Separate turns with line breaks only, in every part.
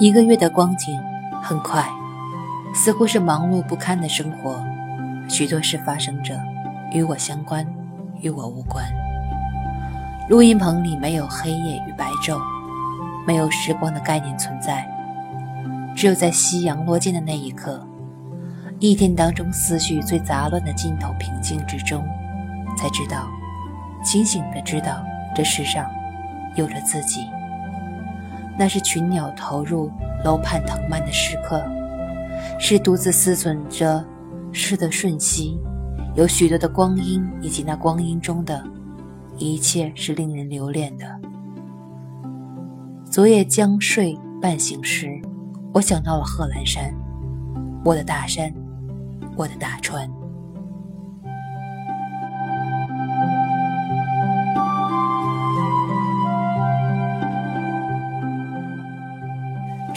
一个月的光景很快，似乎是忙碌不堪的生活，许多事发生着，与我相关，与我无关。录音棚里没有黑夜与白昼，没有时光的概念存在，只有在夕阳落尽的那一刻，一天当中思绪最杂乱的尽头平静之中，才知道，清醒的知道这世上有着自己。那是群鸟投入楼畔藤蔓的时刻，是独自思忖着事的瞬息，有许多的光阴，以及那光阴中的一切是令人留恋的。昨夜将睡半醒时，我想到了贺兰山，我的大山，我的大川。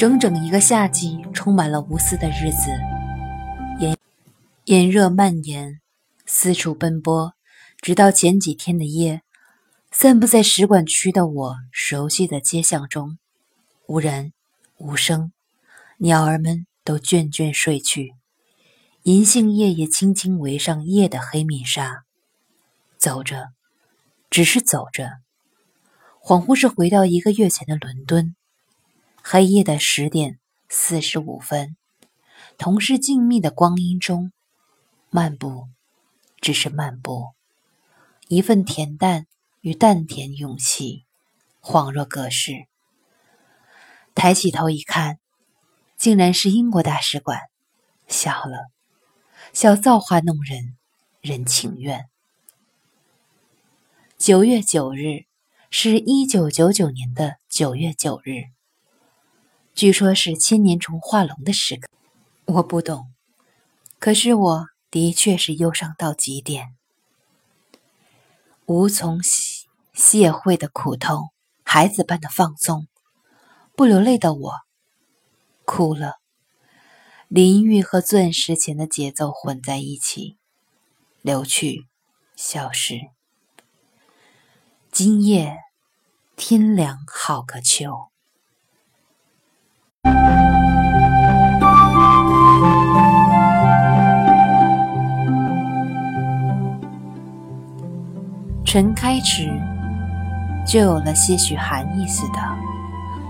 整整一个夏季，充满了无私的日子，炎炎热蔓延，四处奔波，直到前几天的夜，散布在使馆区的我熟悉的街巷中，无人无声，鸟儿们都倦倦睡去，银杏叶也轻轻围上夜的黑面纱，走着，只是走着，恍惚是回到一个月前的伦敦。黑夜的十点四十五分，同是静谧的光阴中，漫步，只是漫步，一份恬淡与淡甜勇气，恍若隔世。抬起头一看，竟然是英国大使馆，笑了，笑造化弄人，人情愿。九月九日，是一九九九年的九月九日。据说是千年虫化龙的时刻，我不懂，可是我的确是忧伤到极点，无从谢会的苦痛，孩子般的放纵，不流泪的我哭了。淋浴和钻石前的节奏混在一起，流去，消失。今夜天凉好个秋。晨开始，就有了些许寒意似的，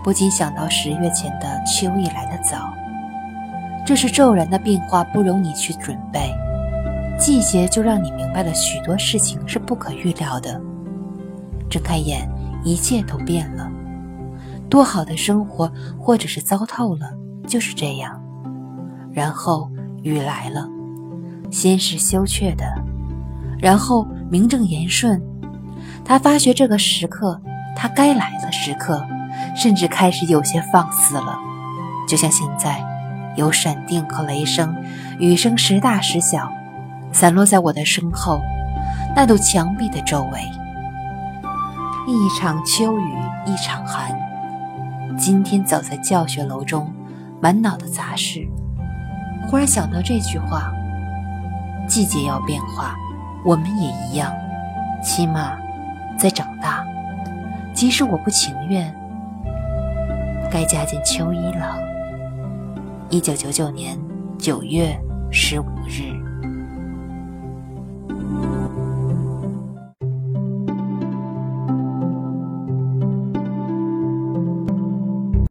不禁想到十月前的秋意来得早。这是骤然的变化，不容你去准备。季节就让你明白了许多事情是不可预料的。睁开眼，一切都变了。多好的生活，或者是糟透了，就是这样。然后雨来了，先是羞怯的，然后名正言顺。他发觉这个时刻，他该来的时刻，甚至开始有些放肆了，就像现在，有闪电和雷声，雨声时大时小，散落在我的身后，那堵墙壁的周围。一场秋雨一场寒。今天走在教学楼中，满脑的杂事，忽然想到这句话：季节要变化，我们也一样，起码。在长大，即使我不情愿，该加件秋衣了。一九九九年九月十五日。